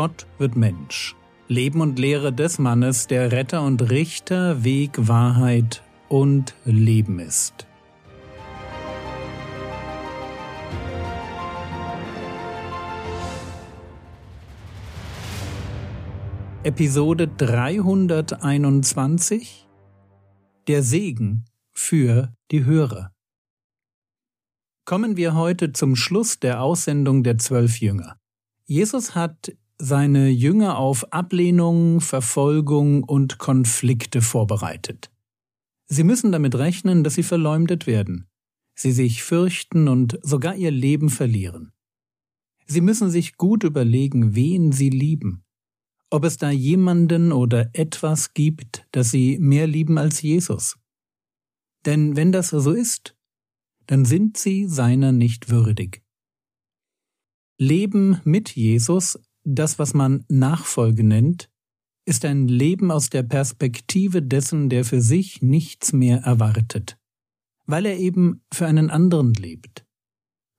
Gott wird Mensch. Leben und Lehre des Mannes, der Retter und Richter, Weg, Wahrheit und Leben ist. Episode 321 Der Segen für die Hörer. Kommen wir heute zum Schluss der Aussendung der zwölf Jünger. Jesus hat seine Jünger auf Ablehnung, Verfolgung und Konflikte vorbereitet. Sie müssen damit rechnen, dass sie verleumdet werden, sie sich fürchten und sogar ihr Leben verlieren. Sie müssen sich gut überlegen, wen sie lieben, ob es da jemanden oder etwas gibt, das sie mehr lieben als Jesus. Denn wenn das so ist, dann sind sie seiner nicht würdig. Leben mit Jesus, das was man Nachfolge nennt, ist ein Leben aus der Perspektive dessen, der für sich nichts mehr erwartet, weil er eben für einen anderen lebt.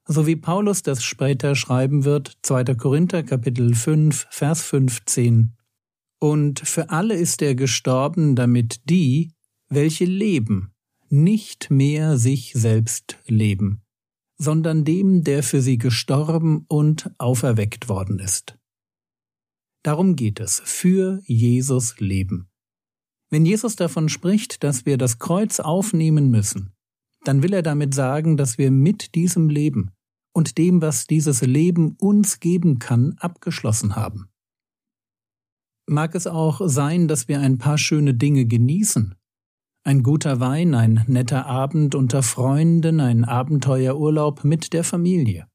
So wie Paulus das später schreiben wird, 2. Korinther Kapitel 5, Vers 15. Und für alle ist er gestorben, damit die, welche leben, nicht mehr sich selbst leben, sondern dem, der für sie gestorben und auferweckt worden ist. Darum geht es, für Jesus leben. Wenn Jesus davon spricht, dass wir das Kreuz aufnehmen müssen, dann will er damit sagen, dass wir mit diesem Leben und dem, was dieses Leben uns geben kann, abgeschlossen haben. Mag es auch sein, dass wir ein paar schöne Dinge genießen, ein guter Wein, ein netter Abend unter Freunden, ein Abenteuerurlaub mit der Familie.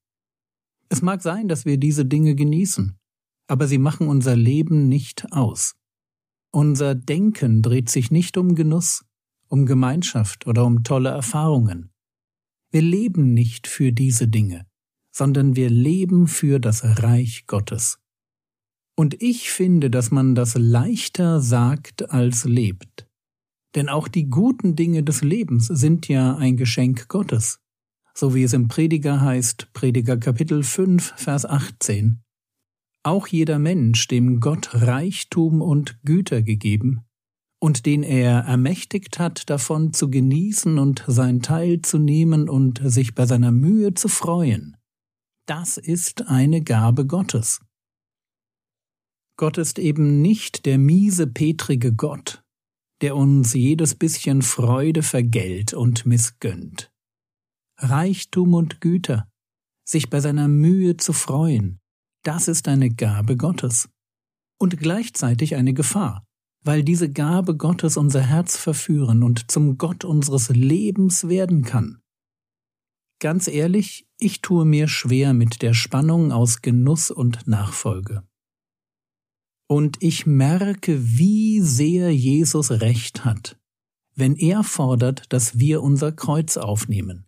Es mag sein, dass wir diese Dinge genießen, aber sie machen unser Leben nicht aus. Unser Denken dreht sich nicht um Genuss, um Gemeinschaft oder um tolle Erfahrungen. Wir leben nicht für diese Dinge, sondern wir leben für das Reich Gottes. Und ich finde, dass man das leichter sagt als lebt. Denn auch die guten Dinge des Lebens sind ja ein Geschenk Gottes. So wie es im Prediger heißt, Prediger Kapitel 5, Vers 18. Auch jeder Mensch, dem Gott Reichtum und Güter gegeben, und den er ermächtigt hat, davon zu genießen und sein Teil zu nehmen und sich bei seiner Mühe zu freuen, das ist eine Gabe Gottes. Gott ist eben nicht der miese, petrige Gott, der uns jedes bisschen Freude vergällt und missgönnt. Reichtum und Güter, sich bei seiner Mühe zu freuen, das ist eine Gabe Gottes. Und gleichzeitig eine Gefahr, weil diese Gabe Gottes unser Herz verführen und zum Gott unseres Lebens werden kann. Ganz ehrlich, ich tue mir schwer mit der Spannung aus Genuss und Nachfolge. Und ich merke, wie sehr Jesus recht hat, wenn er fordert, dass wir unser Kreuz aufnehmen.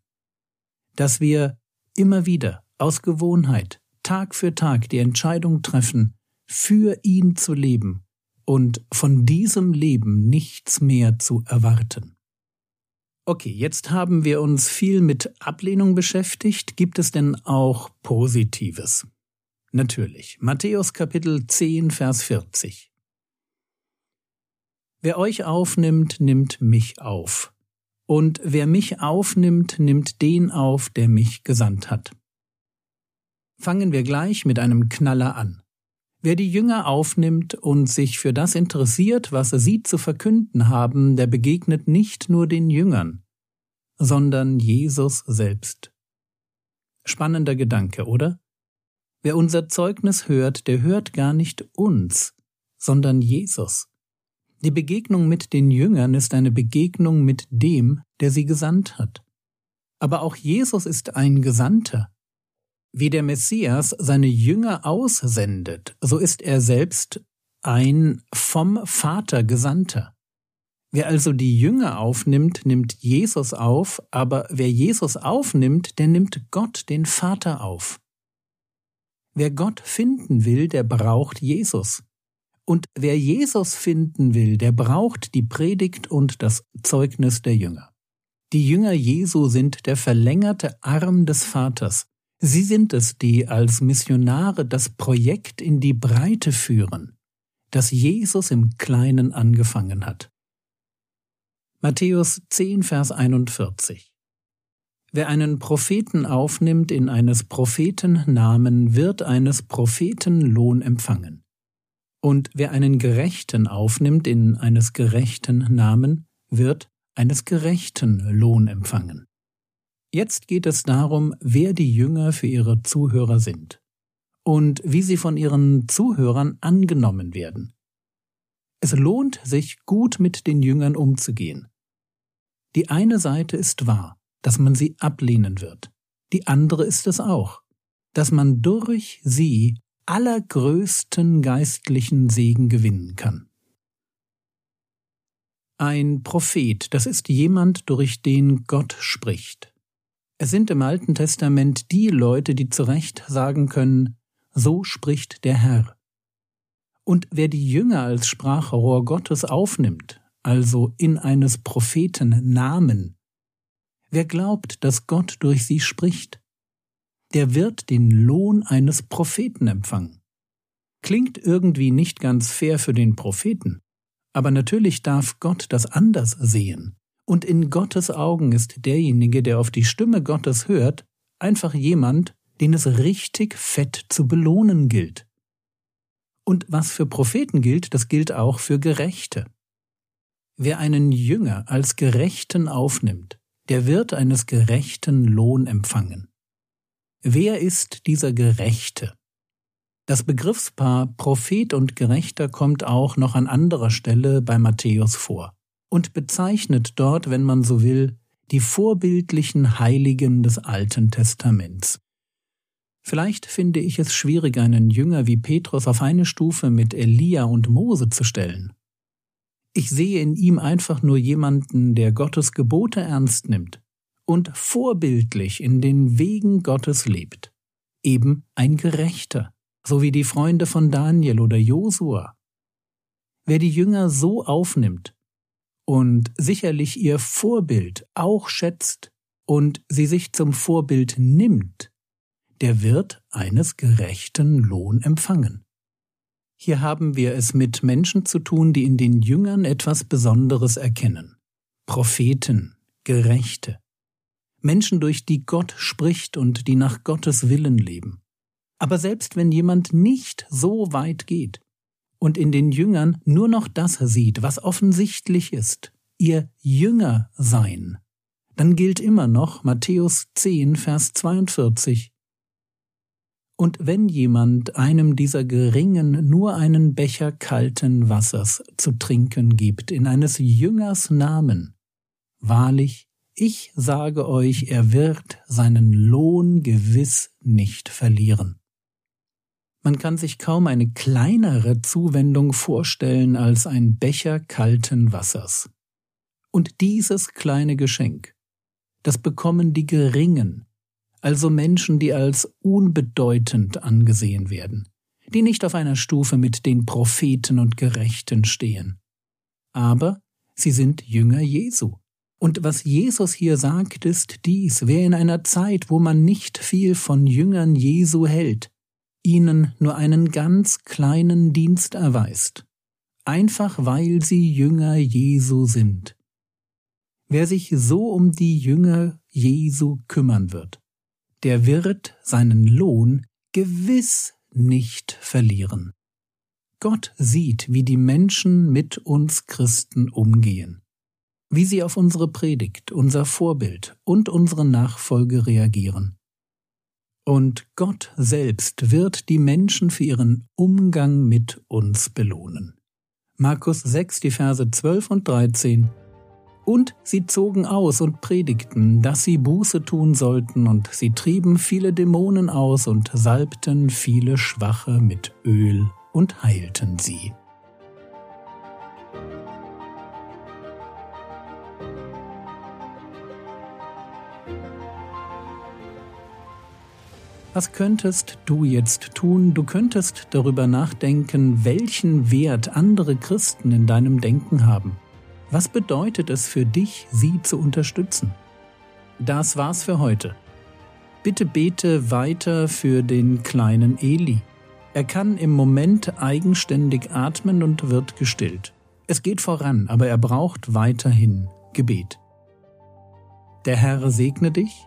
Dass wir immer wieder aus Gewohnheit, Tag für Tag die Entscheidung treffen, für ihn zu leben und von diesem Leben nichts mehr zu erwarten. Okay, jetzt haben wir uns viel mit Ablehnung beschäftigt. Gibt es denn auch Positives? Natürlich. Matthäus Kapitel 10, Vers 40. Wer euch aufnimmt, nimmt mich auf. Und wer mich aufnimmt, nimmt den auf, der mich gesandt hat. Fangen wir gleich mit einem Knaller an. Wer die Jünger aufnimmt und sich für das interessiert, was sie zu verkünden haben, der begegnet nicht nur den Jüngern, sondern Jesus selbst. Spannender Gedanke, oder? Wer unser Zeugnis hört, der hört gar nicht uns, sondern Jesus. Die Begegnung mit den Jüngern ist eine Begegnung mit dem, der sie gesandt hat. Aber auch Jesus ist ein Gesandter. Wie der Messias seine Jünger aussendet, so ist er selbst ein vom Vater Gesandter. Wer also die Jünger aufnimmt, nimmt Jesus auf, aber wer Jesus aufnimmt, der nimmt Gott, den Vater, auf. Wer Gott finden will, der braucht Jesus. Und wer Jesus finden will, der braucht die Predigt und das Zeugnis der Jünger. Die Jünger Jesu sind der verlängerte Arm des Vaters, Sie sind es, die als Missionare das Projekt in die Breite führen, das Jesus im Kleinen angefangen hat. Matthäus 10, Vers 41 Wer einen Propheten aufnimmt in eines Propheten Namen, wird eines Propheten Lohn empfangen. Und wer einen Gerechten aufnimmt in eines Gerechten Namen, wird eines Gerechten Lohn empfangen. Jetzt geht es darum, wer die Jünger für ihre Zuhörer sind und wie sie von ihren Zuhörern angenommen werden. Es lohnt sich, gut mit den Jüngern umzugehen. Die eine Seite ist wahr, dass man sie ablehnen wird. Die andere ist es auch, dass man durch sie allergrößten geistlichen Segen gewinnen kann. Ein Prophet, das ist jemand, durch den Gott spricht. Es sind im Alten Testament die Leute, die zu Recht sagen können, so spricht der Herr. Und wer die Jünger als Sprachrohr Gottes aufnimmt, also in eines Propheten Namen, wer glaubt, dass Gott durch sie spricht, der wird den Lohn eines Propheten empfangen. Klingt irgendwie nicht ganz fair für den Propheten, aber natürlich darf Gott das anders sehen. Und in Gottes Augen ist derjenige, der auf die Stimme Gottes hört, einfach jemand, den es richtig fett zu belohnen gilt. Und was für Propheten gilt, das gilt auch für Gerechte. Wer einen Jünger als Gerechten aufnimmt, der wird eines gerechten Lohn empfangen. Wer ist dieser Gerechte? Das Begriffspaar Prophet und Gerechter kommt auch noch an anderer Stelle bei Matthäus vor und bezeichnet dort, wenn man so will, die vorbildlichen Heiligen des Alten Testaments. Vielleicht finde ich es schwierig, einen Jünger wie Petrus auf eine Stufe mit Elia und Mose zu stellen. Ich sehe in ihm einfach nur jemanden, der Gottes Gebote ernst nimmt und vorbildlich in den Wegen Gottes lebt. Eben ein Gerechter, so wie die Freunde von Daniel oder Josua. Wer die Jünger so aufnimmt, und sicherlich ihr Vorbild auch schätzt und sie sich zum Vorbild nimmt, der wird eines gerechten Lohn empfangen. Hier haben wir es mit Menschen zu tun, die in den Jüngern etwas Besonderes erkennen. Propheten, Gerechte, Menschen, durch die Gott spricht und die nach Gottes Willen leben. Aber selbst wenn jemand nicht so weit geht, und in den Jüngern nur noch das sieht, was offensichtlich ist, ihr Jünger sein, dann gilt immer noch Matthäus 10, Vers 42. Und wenn jemand einem dieser Geringen nur einen Becher kalten Wassers zu trinken gibt in eines Jüngers Namen, wahrlich, ich sage euch, er wird seinen Lohn gewiss nicht verlieren. Man kann sich kaum eine kleinere Zuwendung vorstellen als ein Becher kalten Wassers. Und dieses kleine Geschenk, das bekommen die Geringen, also Menschen, die als unbedeutend angesehen werden, die nicht auf einer Stufe mit den Propheten und Gerechten stehen. Aber sie sind Jünger Jesu. Und was Jesus hier sagt, ist dies, wer in einer Zeit, wo man nicht viel von Jüngern Jesu hält, ihnen nur einen ganz kleinen Dienst erweist, einfach weil sie Jünger Jesu sind. Wer sich so um die Jünger Jesu kümmern wird, der wird seinen Lohn gewiss nicht verlieren. Gott sieht, wie die Menschen mit uns Christen umgehen, wie sie auf unsere Predigt, unser Vorbild und unsere Nachfolge reagieren. Und Gott selbst wird die Menschen für ihren Umgang mit uns belohnen. Markus 6, die Verse 12 und 13. Und sie zogen aus und predigten, dass sie Buße tun sollten, und sie trieben viele Dämonen aus und salbten viele Schwache mit Öl und heilten sie. Was könntest du jetzt tun? Du könntest darüber nachdenken, welchen Wert andere Christen in deinem Denken haben. Was bedeutet es für dich, sie zu unterstützen? Das war's für heute. Bitte bete weiter für den kleinen Eli. Er kann im Moment eigenständig atmen und wird gestillt. Es geht voran, aber er braucht weiterhin Gebet. Der Herr segne dich,